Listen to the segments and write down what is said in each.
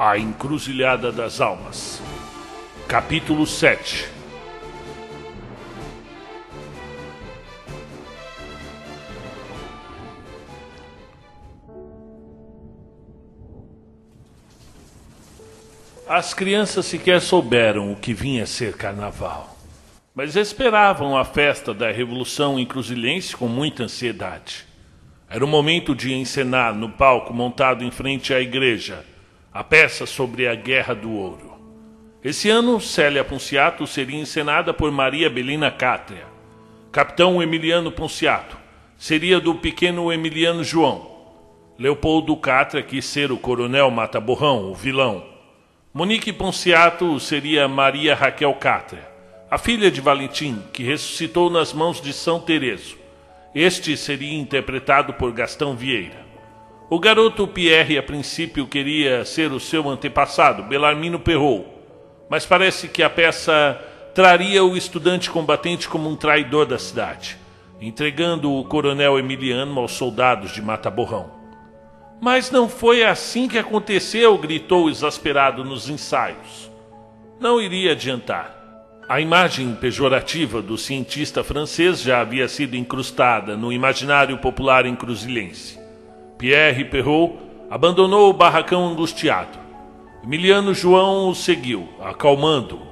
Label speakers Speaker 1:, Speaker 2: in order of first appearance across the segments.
Speaker 1: A Encruzilhada das Almas. Capítulo 7 As crianças sequer souberam o que vinha ser carnaval, mas esperavam a festa da Revolução Encruzilhense com muita ansiedade. Era o momento de encenar no palco montado em frente à igreja a peça sobre a Guerra do Ouro. Esse ano, Célia Ponciato seria encenada por Maria Belina Cátria. Capitão Emiliano Ponciato seria do pequeno Emiliano João. Leopoldo Cátria quis ser o coronel Mata-Borrão, o vilão. Monique Ponciato seria Maria Raquel Cátria, a filha de Valentim, que ressuscitou nas mãos de São Tereso. Este seria interpretado por Gastão Vieira. O garoto Pierre, a princípio, queria ser o seu antepassado, Belarmino Perrault, mas parece que a peça traria o estudante combatente como um traidor da cidade, entregando o coronel Emiliano aos soldados de Mata Borrão. Mas não foi assim que aconteceu, gritou exasperado nos ensaios. Não iria adiantar. A imagem pejorativa do cientista francês já havia sido incrustada no imaginário popular encruzilhense. Pierre Perrault abandonou o barracão angustiado. Emiliano João o seguiu, acalmando-o.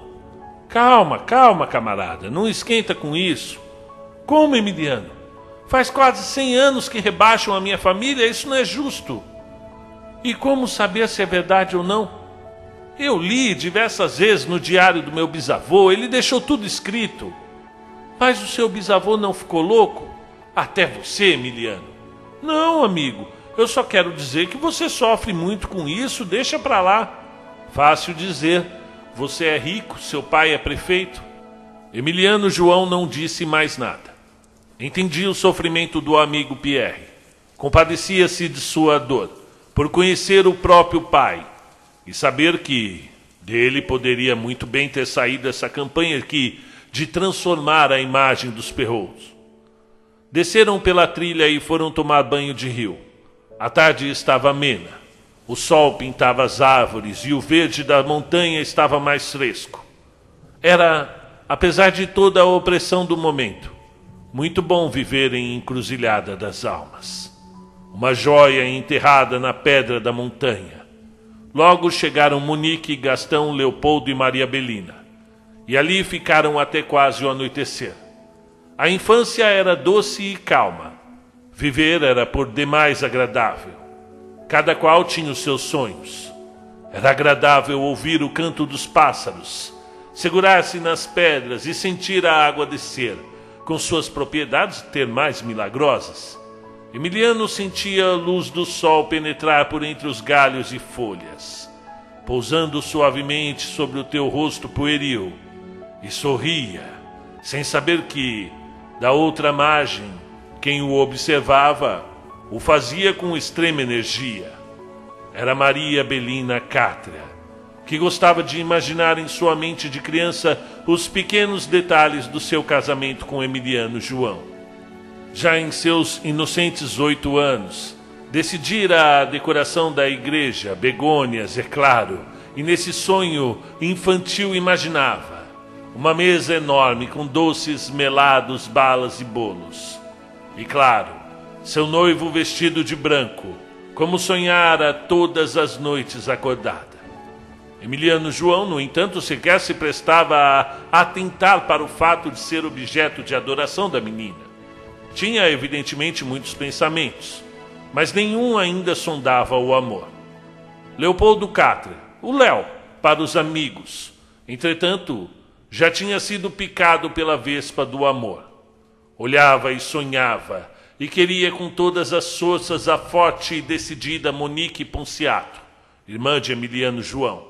Speaker 1: Calma, calma, camarada, não esquenta com isso. Como, Emiliano? Faz quase cem anos que rebaixam a minha família, isso não é justo. E como saber se é verdade ou não? Eu li diversas vezes no diário do meu bisavô, ele deixou tudo escrito. Mas o seu bisavô não ficou louco? Até você, Emiliano. Não, amigo, eu só quero dizer que você sofre muito com isso, deixa pra lá. Fácil dizer, você é rico, seu pai é prefeito. Emiliano João não disse mais nada. Entendia o sofrimento do amigo Pierre. Compadecia-se de sua dor, por conhecer o próprio pai e saber que dele poderia muito bem ter saído essa campanha que de transformar a imagem dos perros. Desceram pela trilha e foram tomar banho de rio. A tarde estava amena. O sol pintava as árvores e o verde da montanha estava mais fresco. Era, apesar de toda a opressão do momento, muito bom viver em encruzilhada das almas. Uma joia enterrada na pedra da montanha Logo chegaram Monique, Gastão, Leopoldo e Maria Belina. E ali ficaram até quase o anoitecer. A infância era doce e calma. Viver era por demais agradável. Cada qual tinha os seus sonhos. Era agradável ouvir o canto dos pássaros, segurar-se nas pedras e sentir a água descer, com suas propriedades termais milagrosas. Emiliano sentia a luz do sol penetrar por entre os galhos e folhas, pousando suavemente sobre o teu rosto pueril, e sorria, sem saber que, da outra margem, quem o observava o fazia com extrema energia. Era Maria Belina Cátria, que gostava de imaginar em sua mente de criança os pequenos detalhes do seu casamento com Emiliano João já em seus inocentes oito anos, decidira a decoração da igreja, begônias, é claro, e nesse sonho infantil imaginava uma mesa enorme com doces, melados, balas e bolos. E claro, seu noivo vestido de branco, como sonhara todas as noites acordada. Emiliano João, no entanto, sequer se prestava a atentar para o fato de ser objeto de adoração da menina. Tinha, evidentemente, muitos pensamentos, mas nenhum ainda sondava o amor. Leopoldo Catra, o Léo, para os amigos, entretanto, já tinha sido picado pela vespa do amor. Olhava e sonhava, e queria com todas as forças a forte e decidida Monique Ponciato, irmã de Emiliano João.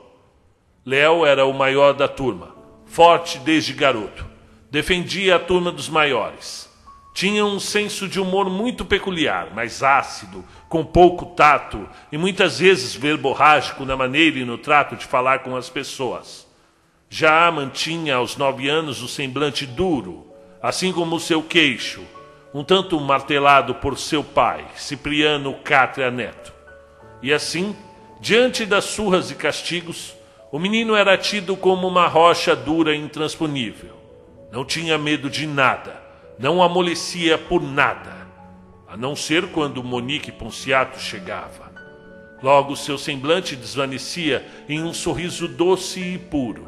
Speaker 1: Léo era o maior da turma, forte desde garoto. Defendia a turma dos maiores. Tinha um senso de humor muito peculiar, mais ácido, com pouco tato e muitas vezes verborrágico na maneira e no trato de falar com as pessoas. Já mantinha aos nove anos o semblante duro, assim como o seu queixo, um tanto martelado por seu pai, Cipriano Cátria Neto. E assim, Diante das surras e castigos, o menino era tido como uma rocha dura e intransponível. Não tinha medo de nada, não amolecia por nada, a não ser quando Monique Ponciato chegava. Logo seu semblante desvanecia em um sorriso doce e puro.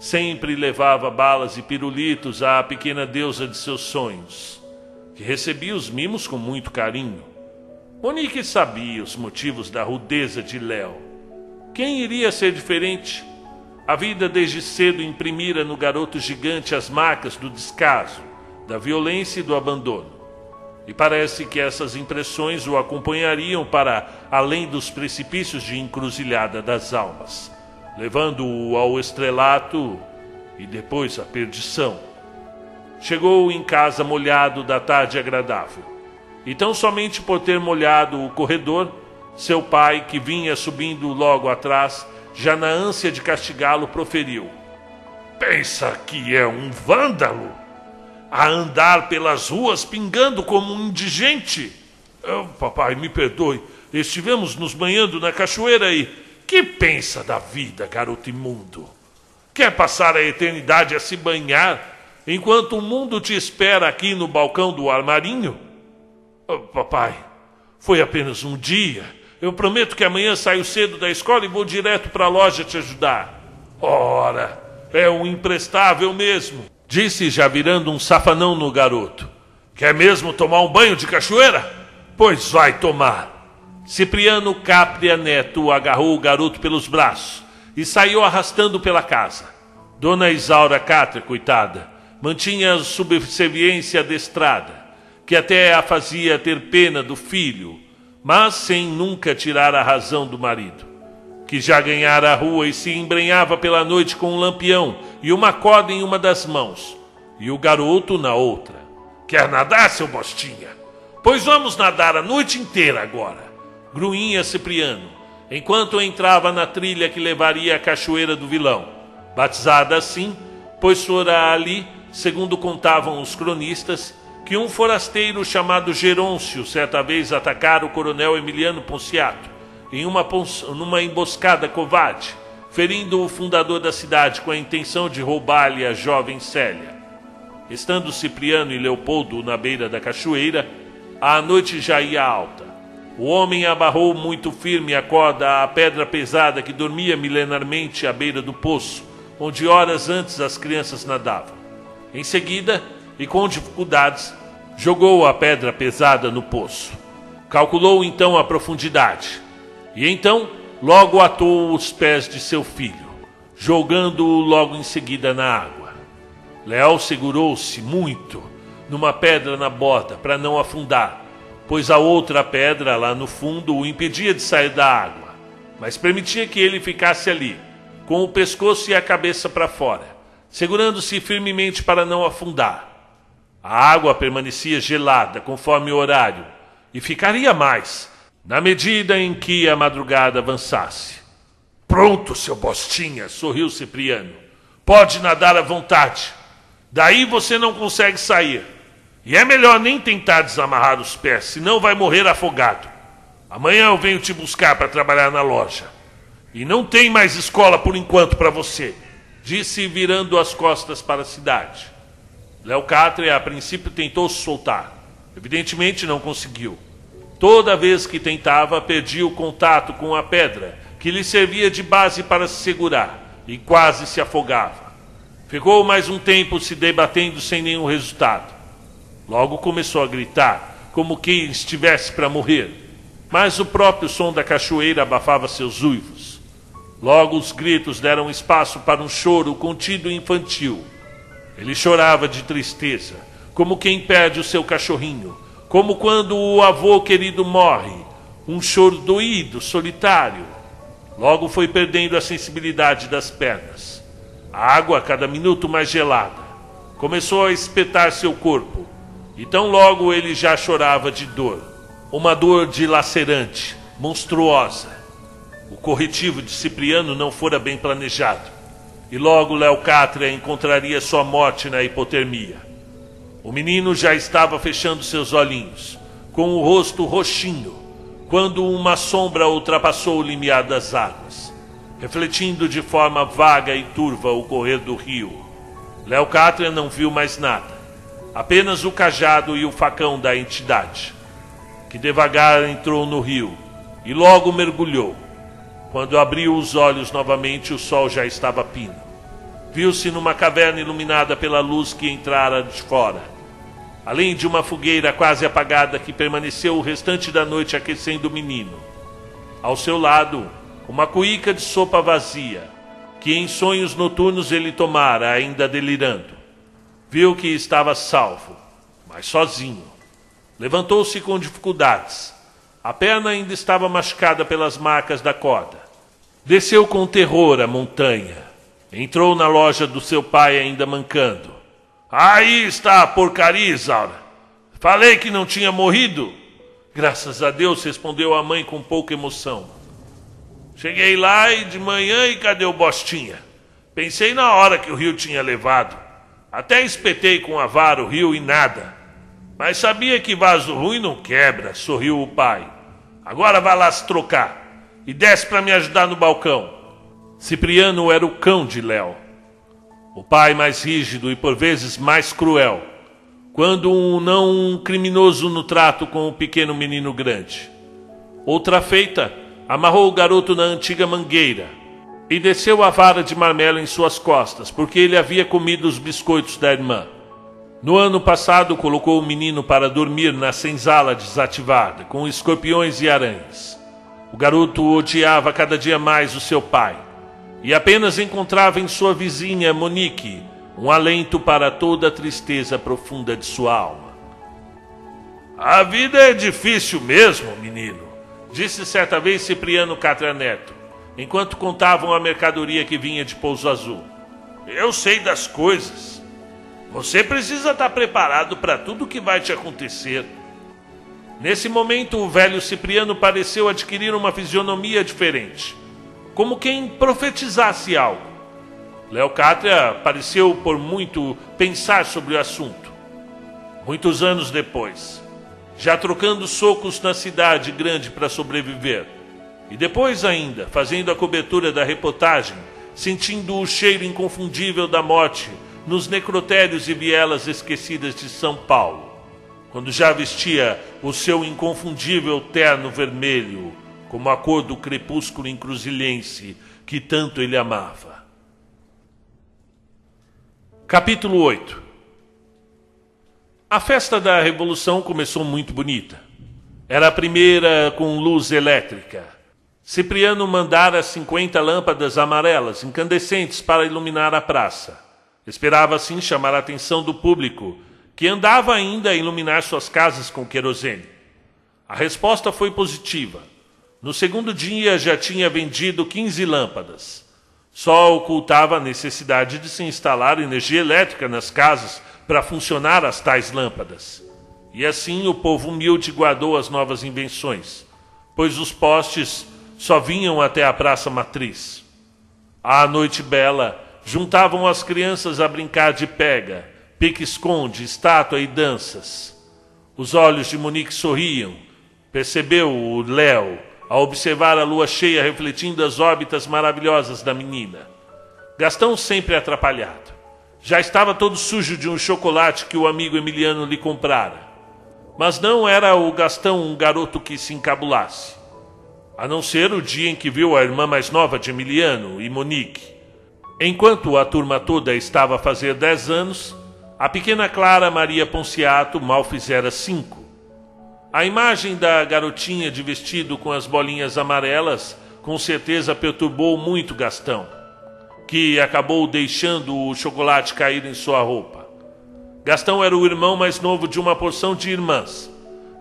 Speaker 1: Sempre levava balas e pirulitos à pequena deusa de seus sonhos, que recebia os mimos com muito carinho. Monique sabia os motivos da rudeza de Léo. Quem iria ser diferente? A vida desde cedo imprimira no garoto gigante as marcas do descaso, da violência e do abandono. E parece que essas impressões o acompanhariam para além dos precipícios de encruzilhada das almas, levando-o ao estrelato e depois à perdição. Chegou em casa molhado da tarde agradável. E tão somente por ter molhado o corredor, seu pai, que vinha subindo logo atrás, já na ânsia de castigá-lo, proferiu: Pensa que é um vândalo? A andar pelas ruas pingando como um indigente? Oh, papai, me perdoe, estivemos nos banhando na cachoeira e. Que pensa da vida, garoto imundo? Quer passar a eternidade a se banhar enquanto o mundo te espera aqui no balcão do armarinho? Oh, papai, foi apenas um dia. Eu prometo que amanhã saio cedo da escola e vou direto para a loja te ajudar. Ora, é um imprestável mesmo, disse já virando um safanão no garoto. Quer mesmo tomar um banho de cachoeira? Pois vai tomar. Cipriano Capria Neto agarrou o garoto pelos braços e saiu arrastando pela casa. Dona Isaura Catra, coitada, mantinha subserviência adestrada, que até a fazia ter pena do filho, mas sem nunca tirar a razão do marido, que já ganhara a rua e se embrenhava pela noite com um lampião e uma corda em uma das mãos, e o garoto na outra. Quer nadar, seu bostinha? Pois vamos nadar a noite inteira agora gruinha Cipriano, enquanto entrava na trilha que levaria à Cachoeira do Vilão, batizada assim, pois fora ali, segundo contavam os cronistas, que um forasteiro chamado Gerôncio certa vez atacara o coronel Emiliano Ponciato em uma numa emboscada covarde, ferindo o fundador da cidade com a intenção de roubar-lhe a jovem Célia. Estando Cipriano e Leopoldo na beira da cachoeira, a noite já ia alta. O homem abarrou muito firme a corda à pedra pesada que dormia milenarmente à beira do poço, onde horas antes as crianças nadavam. Em seguida, e com dificuldades, jogou a pedra pesada no poço. Calculou então a profundidade. E então, logo atou os pés de seu filho, jogando-o logo em seguida na água. Leal segurou-se muito numa pedra na borda para não afundar pois a outra pedra lá no fundo o impedia de sair da água, mas permitia que ele ficasse ali, com o pescoço e a cabeça para fora, segurando-se firmemente para não afundar. A água permanecia gelada conforme o horário e ficaria mais na medida em que a madrugada avançasse. Pronto, seu Bostinha, sorriu Cipriano. Pode nadar à vontade. Daí você não consegue sair. E é melhor nem tentar desamarrar os pés, senão vai morrer afogado. Amanhã eu venho te buscar para trabalhar na loja. E não tem mais escola por enquanto para você, disse virando as costas para a cidade. Léo Catre, a princípio, tentou se soltar. Evidentemente não conseguiu. Toda vez que tentava, perdia o contato com a pedra, que lhe servia de base para se segurar, e quase se afogava. Ficou mais um tempo se debatendo sem nenhum resultado. Logo começou a gritar, como quem estivesse para morrer. Mas o próprio som da cachoeira abafava seus uivos. Logo os gritos deram espaço para um choro contido e infantil. Ele chorava de tristeza, como quem perde o seu cachorrinho, como quando o avô querido morre, um choro doído, solitário. Logo foi perdendo a sensibilidade das pernas. A água, a cada minuto mais gelada, começou a espetar seu corpo e tão logo ele já chorava de dor, uma dor dilacerante, monstruosa. O corretivo de Cipriano não fora bem planejado, e logo Leocátria encontraria sua morte na hipotermia. O menino já estava fechando seus olhinhos, com o rosto roxinho, quando uma sombra ultrapassou o limiar das águas, refletindo de forma vaga e turva o correr do rio. Leocátria não viu mais nada, apenas o cajado e o facão da entidade, que devagar entrou no rio e logo mergulhou. Quando abriu os olhos novamente, o sol já estava pino. Viu-se numa caverna iluminada pela luz que entrara de fora, além de uma fogueira quase apagada que permaneceu o restante da noite aquecendo o menino. Ao seu lado, uma cuíca de sopa vazia, que em sonhos noturnos ele tomara, ainda delirando. Viu que estava salvo, mas sozinho. Levantou-se com dificuldades. A perna ainda estava machucada pelas marcas da corda. Desceu com terror a montanha. Entrou na loja do seu pai ainda mancando. Aí está a porcaria, Isaura. Falei que não tinha morrido. Graças a Deus, respondeu a mãe com pouca emoção. Cheguei lá e de manhã e cadê o Bostinha? Pensei na hora que o rio tinha levado. Até espetei com a vara o rio e nada. Mas sabia que vaso ruim não quebra, sorriu o pai. Agora vá lá se trocar e desce para me ajudar no balcão. Cipriano era o cão de Léo. O pai mais rígido e por vezes mais cruel, quando um não um criminoso no trato com o pequeno menino grande. Outra feita, amarrou o garoto na antiga mangueira e desceu a vara de marmelo em suas costas, porque ele havia comido os biscoitos da irmã. No ano passado, colocou o menino para dormir na senzala desativada, com escorpiões e aranhas. O garoto odiava cada dia mais o seu pai e apenas encontrava em sua vizinha Monique um alento para toda a tristeza profunda de sua alma. A vida é difícil mesmo, menino, disse certa vez Cipriano Catra Neto, enquanto contavam a mercadoria que vinha de Pouso Azul. Eu sei das coisas. Você precisa estar preparado para tudo o que vai te acontecer. Nesse momento, o velho Cipriano pareceu adquirir uma fisionomia diferente como quem profetizasse algo. Leocátria pareceu por muito pensar sobre o assunto. Muitos anos depois, já trocando socos na cidade grande para sobreviver, e depois ainda fazendo a cobertura da reportagem, sentindo o cheiro inconfundível da morte nos necrotérios e vielas esquecidas de São Paulo, quando já vestia o seu inconfundível terno vermelho como a cor do crepúsculo encruzilhense que tanto ele amava. Capítulo 8 A festa da Revolução começou muito bonita. Era a primeira com luz elétrica. Cipriano mandara 50 lâmpadas amarelas incandescentes para iluminar a praça. Esperava assim chamar a atenção do público, que andava ainda a iluminar suas casas com querosene. A resposta foi positiva. No segundo dia já tinha vendido 15 lâmpadas. Só ocultava a necessidade de se instalar energia elétrica nas casas para funcionar as tais lâmpadas. E assim o povo humilde guardou as novas invenções, pois os postes só vinham até a praça matriz. À noite bela, juntavam as crianças a brincar de pega, pique-esconde, estátua e danças. Os olhos de Monique sorriam. Percebeu o Léo, a observar a lua cheia refletindo as órbitas maravilhosas da menina. Gastão sempre atrapalhado. Já estava todo sujo de um chocolate que o amigo Emiliano lhe comprara. Mas não era o Gastão um garoto que se encabulasse. A não ser o dia em que viu a irmã mais nova de Emiliano e Monique. Enquanto a turma toda estava a fazer dez anos, a pequena Clara Maria Ponciato mal fizera cinco. A imagem da garotinha de vestido com as bolinhas amarelas com certeza perturbou muito Gastão, que acabou deixando o chocolate cair em sua roupa. Gastão era o irmão mais novo de uma porção de irmãs.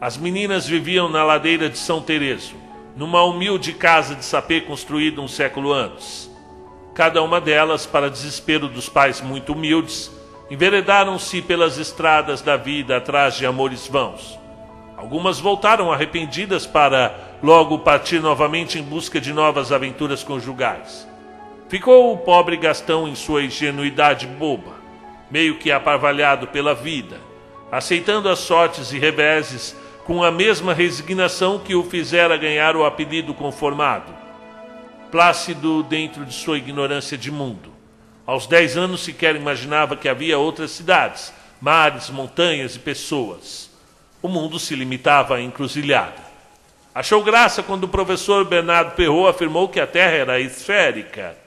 Speaker 1: As meninas viviam na ladeira de São Tereso, numa humilde casa de sapê construída um século antes. Cada uma delas, para desespero dos pais muito humildes, enveredaram-se pelas estradas da vida atrás de amores vãos Algumas voltaram arrependidas para logo partir novamente em busca de novas aventuras conjugais. Ficou o pobre Gastão em sua ingenuidade boba, meio que aparvalhado pela vida, aceitando as sortes e reveses com a mesma resignação que o fizera ganhar o apelido conformado. Plácido dentro de sua ignorância de mundo. Aos dez anos sequer imaginava que havia outras cidades, mares, montanhas e pessoas. O mundo se limitava à encruzilhada. Achou graça quando o professor Bernardo Perrault afirmou que a Terra era esférica.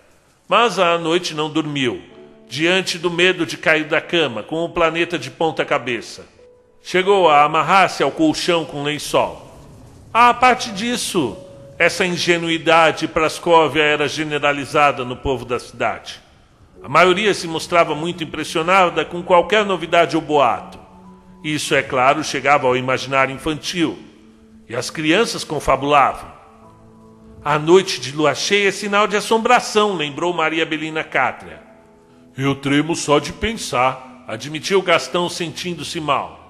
Speaker 1: Mas à noite não dormiu, diante do medo de cair da cama, com o planeta de ponta cabeça. Chegou a amarrar-se ao colchão com lençol. A parte disso, essa ingenuidade prascóvia era generalizada no povo da cidade. A maioria se mostrava muito impressionada com qualquer novidade ou boato. Isso, é claro, chegava ao imaginário infantil, e as crianças confabulavam. A noite de lua cheia é sinal de assombração, lembrou Maria Belina Cátria. Eu tremo só de pensar, admitiu Gastão sentindo-se mal.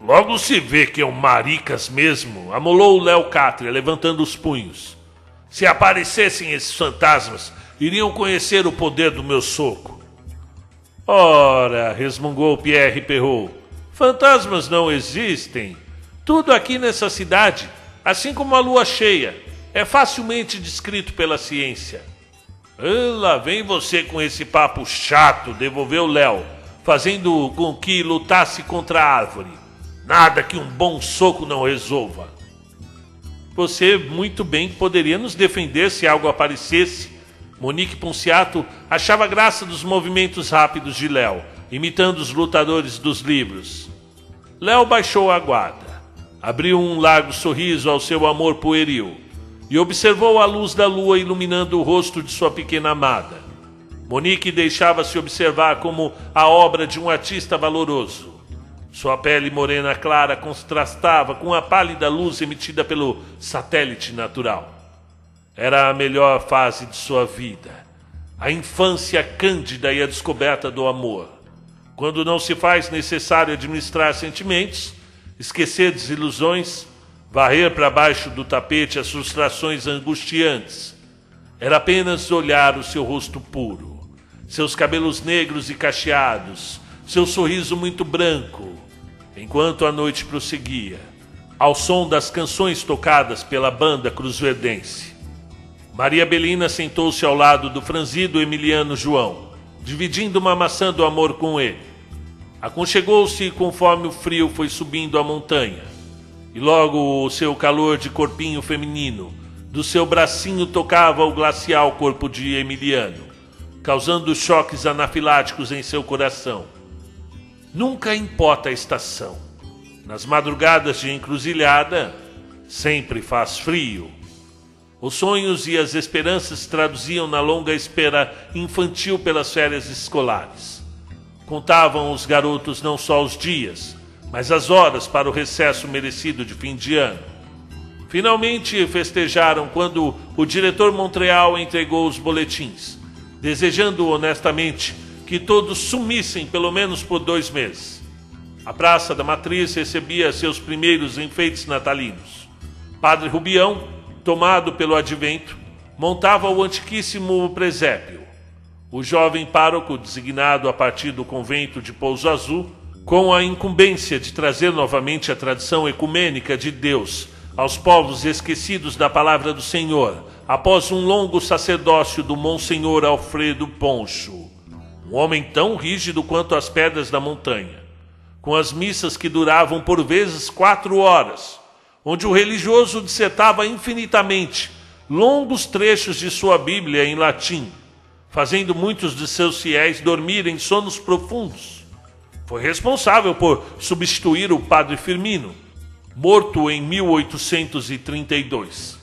Speaker 1: Logo se vê que é um maricas mesmo, amolou o Léo Cátria, levantando os punhos. Se aparecessem esses fantasmas, iriam conhecer o poder do meu soco. Ora, resmungou Pierre Perrault, fantasmas não existem. Tudo aqui nessa cidade, assim como a lua cheia, é facilmente descrito pela ciência. Ah, lá vem você com esse papo chato, devolveu Léo, fazendo com que lutasse contra a árvore. Nada que um bom soco não resolva. Você muito bem poderia nos defender se algo aparecesse. Monique Ponciato achava graça dos movimentos rápidos de Léo, imitando os lutadores dos livros. Léo baixou a guarda, abriu um largo sorriso ao seu amor pueril e observou a luz da lua iluminando o rosto de sua pequena amada. Monique deixava-se observar como a obra de um artista valoroso. Sua pele morena clara contrastava com a pálida luz emitida pelo satélite natural. Era a melhor fase de sua vida, a infância cândida e a descoberta do amor. Quando não se faz necessário administrar sentimentos, esquecer desilusões, varrer para baixo do tapete as frustrações angustiantes. Era apenas olhar o seu rosto puro, seus cabelos negros e cacheados, seu sorriso muito branco, enquanto a noite prosseguia, ao som das canções tocadas pela banda cruzverdense. Maria Belina sentou-se ao lado do franzido Emiliano João, dividindo uma maçã do amor com ele. Aconchegou-se conforme o frio foi subindo a montanha, e logo o seu calor de corpinho feminino, do seu bracinho tocava o glacial corpo de Emiliano, causando choques anafiláticos em seu coração. Nunca importa a estação. Nas madrugadas de encruzilhada, sempre faz frio. Os sonhos e as esperanças traduziam na longa espera infantil pelas férias escolares. Contavam os garotos não só os dias, mas as horas para o recesso merecido de fim de ano. Finalmente festejaram quando o diretor Montreal entregou os boletins, desejando honestamente que todos sumissem pelo menos por dois meses. A Praça da Matriz recebia seus primeiros enfeites natalinos. Padre Rubião, tomado pelo advento, montava o antiquíssimo presépio. O jovem pároco, designado a partir do convento de Pouso Azul, com a incumbência de trazer novamente a tradição ecumênica de Deus aos povos esquecidos da palavra do Senhor, após um longo sacerdócio do Monsenhor Alfredo Poncho um homem tão rígido quanto as pedras da montanha, com as missas que duravam por vezes quatro horas, onde o religioso dissertava infinitamente longos trechos de sua Bíblia em latim, fazendo muitos de seus fiéis dormirem sonos profundos. Foi responsável por substituir o padre Firmino, morto em 1832.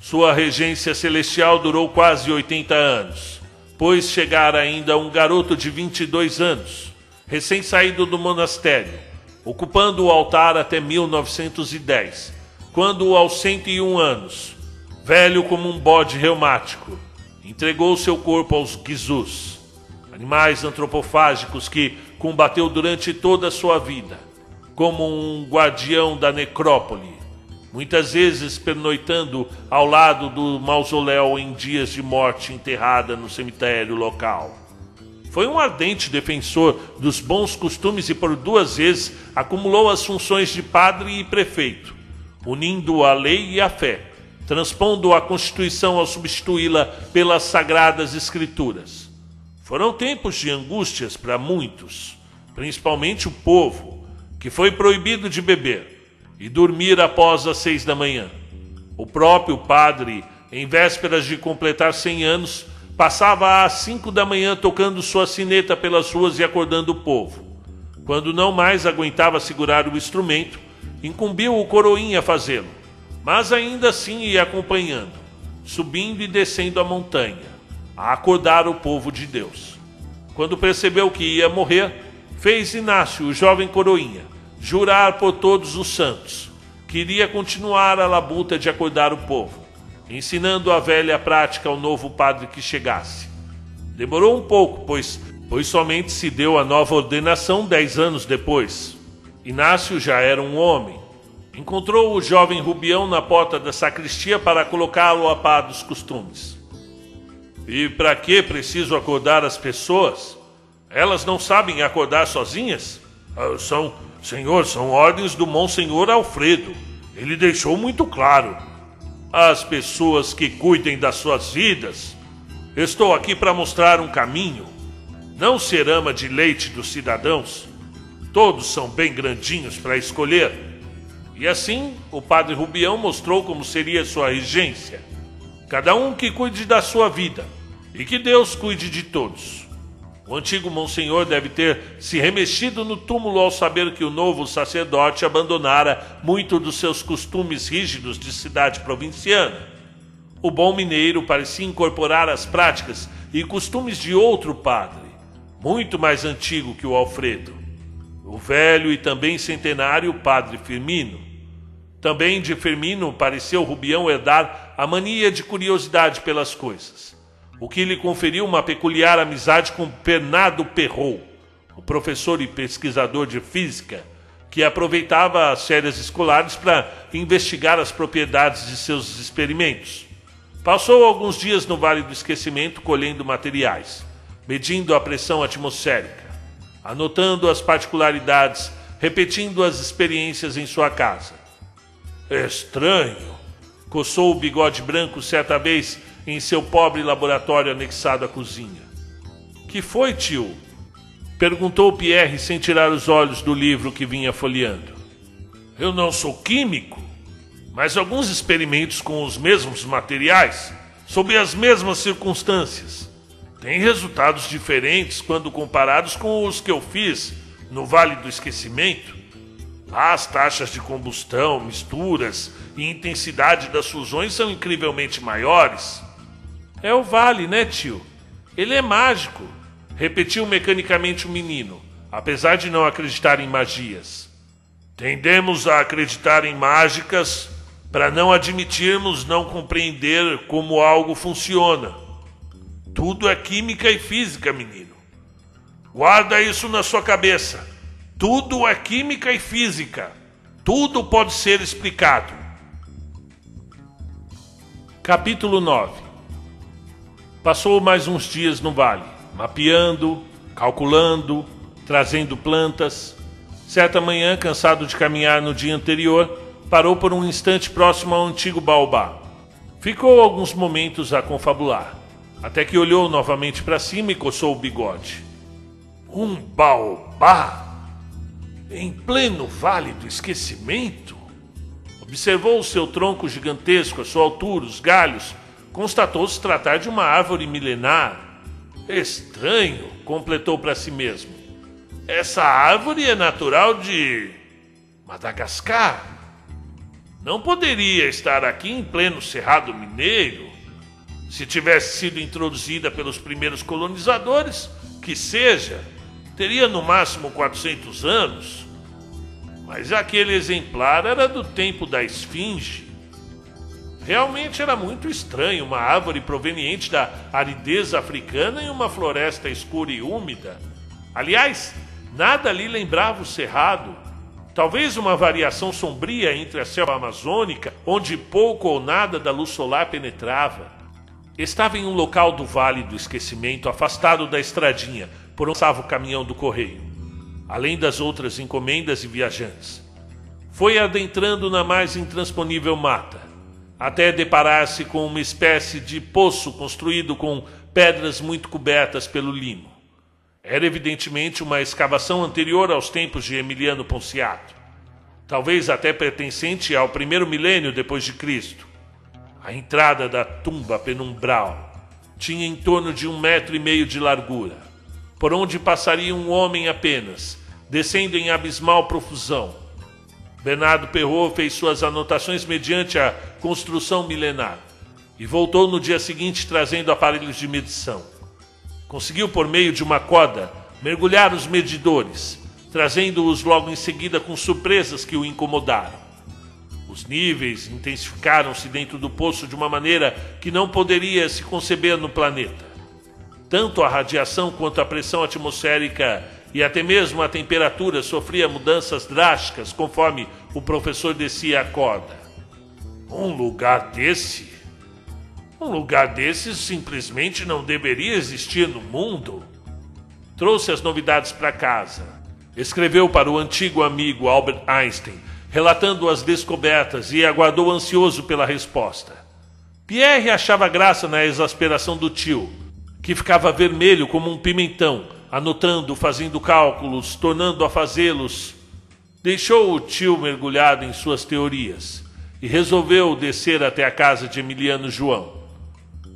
Speaker 1: Sua regência celestial durou quase 80 anos pois chegara ainda um garoto de 22 anos, recém-saído do monastério, ocupando o altar até 1910, quando, aos 101 anos, velho como um bode reumático, entregou seu corpo aos guizus, animais antropofágicos que combateu durante toda a sua vida, como um guardião da necrópole, muitas vezes pernoitando ao lado do mausoléu em dias de morte enterrada no cemitério local. foi um ardente defensor dos bons costumes e por duas vezes acumulou as funções de padre e prefeito, unindo a lei e a fé, transpondo a Constituição ao substituí-la pelas sagradas Escrituras. Foram tempos de angústias para muitos, principalmente o povo, que foi proibido de beber e dormir após as seis da manhã. O próprio padre, em vésperas de completar cem anos, Passava às cinco da manhã tocando sua sineta pelas ruas e acordando o povo. Quando não mais aguentava segurar o instrumento, incumbiu o coroinha a fazê-lo, mas ainda assim ia acompanhando, subindo e descendo a montanha, a acordar o povo de Deus. Quando percebeu que ia morrer, fez Inácio, o jovem coroinha, jurar por todos os santos que iria continuar a labuta de acordar o povo ensinando a velha prática ao novo padre que chegasse. Demorou um pouco, pois, pois somente se deu a nova ordenação dez anos depois. Inácio já era um homem. Encontrou o jovem Rubião na porta da sacristia para colocá-lo a par dos costumes. E para que preciso acordar as pessoas? Elas não sabem acordar sozinhas? Ah, são, senhor, são ordens do Monsenhor Alfredo. Ele deixou muito claro às pessoas que cuidem das suas vidas. Estou aqui para mostrar um caminho. Não ser ama de leite dos cidadãos. Todos são bem grandinhos para escolher. E assim, o padre Rubião mostrou como seria sua regência. Cada um que cuide da sua vida e que Deus cuide de todos. O antigo Monsenhor deve ter se remexido no túmulo ao saber que o novo sacerdote abandonara muito dos seus costumes rígidos de cidade provinciana. O bom mineiro parecia incorporar as práticas e costumes de outro padre, muito mais antigo que o Alfredo, o velho e também centenário padre Firmino. Também de Firmino pareceu Rubião herdar a mania de curiosidade pelas coisas o que lhe conferiu uma peculiar amizade com Bernardo Perrault, o professor e pesquisador de física, que aproveitava as férias escolares para investigar as propriedades de seus experimentos. Passou alguns dias no Vale do Esquecimento colhendo materiais, medindo a pressão atmosférica, anotando as particularidades, repetindo as experiências em sua casa. Estranho, coçou o bigode branco certa vez em seu pobre laboratório anexado à cozinha. Que foi, tio? Perguntou Pierre sem tirar os olhos do livro que vinha folheando. Eu não sou químico, mas alguns experimentos com os mesmos materiais, sob as mesmas circunstâncias, têm resultados diferentes quando comparados com os que eu fiz no Vale do Esquecimento. As taxas de combustão, misturas e intensidade das fusões são incrivelmente maiores. É o vale, né, tio? Ele é mágico, repetiu mecanicamente o menino, apesar de não acreditar em magias. Tendemos a acreditar em mágicas para não admitirmos não compreender como algo funciona. Tudo é química e física, menino. Guarda isso na sua cabeça. Tudo é química e física. Tudo pode ser explicado. Capítulo 9 Passou mais uns dias no vale, mapeando, calculando, trazendo plantas. Certa manhã, cansado de caminhar no dia anterior, parou por um instante próximo ao antigo baobá. Ficou alguns momentos a confabular, até que olhou novamente para cima e coçou o bigode. Um baobá? Em pleno vale do esquecimento? Observou o seu tronco gigantesco, a sua altura, os galhos, constatou-se tratar de uma árvore milenar. Estranho, completou para si mesmo. Essa árvore é natural de Madagascar. Não poderia estar aqui em pleno Cerrado Mineiro. Se tivesse sido introduzida pelos primeiros colonizadores, que seja, teria no máximo 400 anos. Mas aquele exemplar era do tempo da Esfinge Realmente era muito estranho uma árvore proveniente da aridez africana em uma floresta escura e úmida. Aliás, nada ali lembrava o cerrado. Talvez uma variação sombria entre a selva amazônica, onde pouco ou nada da luz solar penetrava. Estava em um local do vale do esquecimento, afastado da estradinha, por onde passava o caminhão do correio, além das outras encomendas e viajantes. Foi adentrando na mais intransponível mata, até deparar-se com uma espécie de poço construído com pedras muito cobertas pelo limo. Era evidentemente uma escavação anterior aos tempos de Emiliano Ponciato, talvez até pertencente ao primeiro milênio depois de Cristo. A entrada da tumba penumbral tinha em torno de um metro e meio de largura, por onde passaria um homem apenas, descendo em abismal profusão. Bernardo Perrault fez suas anotações mediante a construção milenar e voltou no dia seguinte trazendo aparelhos de medição. Conseguiu, por meio de uma corda, mergulhar os medidores, trazendo-os logo em seguida com surpresas que o incomodaram. Os níveis intensificaram-se dentro do poço de uma maneira que não poderia se conceber no planeta. Tanto a radiação quanto a pressão atmosférica e até mesmo a temperatura sofria mudanças drásticas conforme o professor descia a corda. Um lugar desse? Um lugar desses simplesmente não deveria existir no mundo. Trouxe as novidades para casa. Escreveu para o antigo amigo Albert Einstein relatando as descobertas e aguardou ansioso pela resposta. Pierre achava graça na exasperação do tio, que ficava vermelho como um pimentão, anotando, fazendo cálculos, tornando a fazê-los. Deixou o tio mergulhado em suas teorias e resolveu descer até a casa de Emiliano João.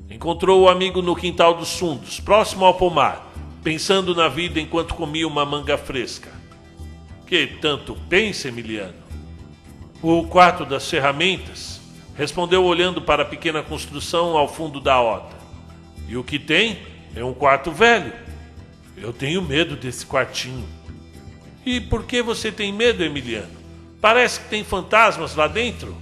Speaker 1: Encontrou o amigo no quintal dos fundos, próximo ao pomar, pensando na vida enquanto comia uma manga fresca. Que tanto pensa, Emiliano? O quarto das ferramentas, respondeu olhando para a pequena construção ao fundo da horta. E o que tem é um quarto velho. Eu tenho medo desse quartinho. E por que você tem medo, Emiliano? Parece que tem fantasmas lá dentro.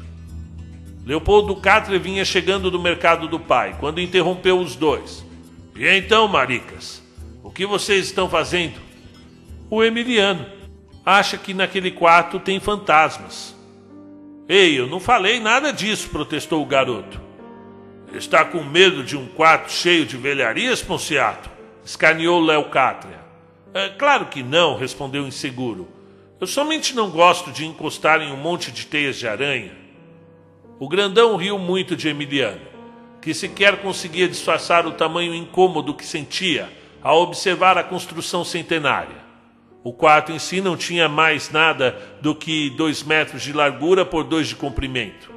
Speaker 1: Leopoldo Catre vinha chegando do mercado do pai, quando interrompeu os dois. E então, maricas, o que vocês estão fazendo? O Emiliano acha que naquele quarto tem fantasmas. Ei, eu não falei nada disso, protestou o garoto. Está com medo de um quarto cheio de velharias, Ponciato? Escaneou Léo Cátria. É, claro que não, respondeu inseguro. Eu somente não gosto de encostar em um monte de teias de aranha. O grandão riu muito de Emiliano, que sequer conseguia disfarçar o tamanho incômodo que sentia ao observar a construção centenária. O quarto em si não tinha mais nada do que dois metros de largura por dois de comprimento.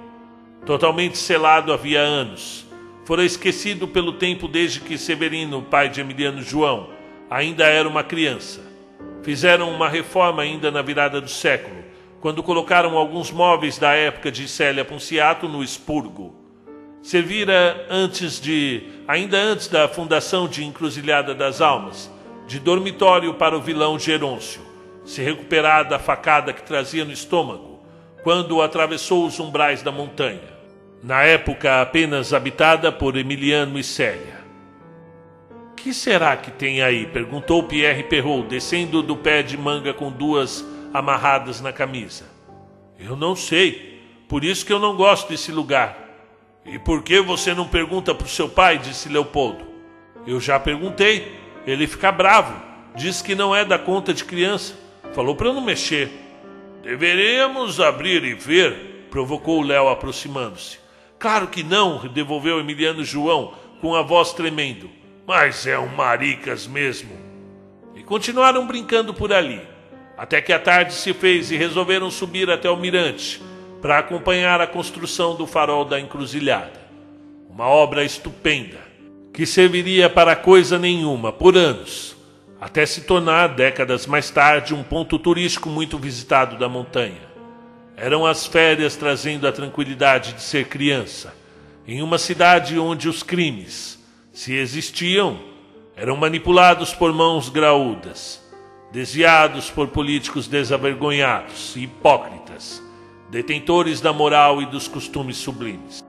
Speaker 1: Totalmente selado havia anos. Fora esquecido pelo tempo desde que Severino, pai de Emiliano João, ainda era uma criança. Fizeram uma reforma ainda na virada do século, quando colocaram alguns móveis da época de Célia Ponciato no expurgo. Servira antes de, ainda antes da fundação de Encruzilhada das Almas, de dormitório para o vilão Gerôncio, se recuperar da facada que trazia no estômago quando atravessou os umbrais da montanha, na época apenas habitada por Emiliano e Célia. Que será que tem aí? perguntou Pierre Perrault, descendo do pé de manga com duas amarradas na camisa. Eu não sei, por isso que eu não gosto desse lugar. E por que você não pergunta para o seu pai? disse Leopoldo. Eu já perguntei. Ele fica bravo, diz que não é da conta de criança. Falou para eu não mexer. Deveríamos abrir e ver, provocou Léo aproximando-se. Claro que não, devolveu Emiliano João com a voz tremendo. Mas é um maricas mesmo. E continuaram brincando por ali, até que a tarde se fez e resolveram subir até o mirante para acompanhar a construção do farol da encruzilhada. Uma obra estupenda que serviria para coisa nenhuma por anos, até se tornar, décadas mais tarde, um ponto turístico muito visitado da montanha. Eram as férias trazendo a tranquilidade de ser criança, em uma cidade onde os crimes, se existiam, eram manipulados por mãos graúdas, desviados por políticos desavergonhados e hipócritas, detentores da moral e dos costumes sublimes.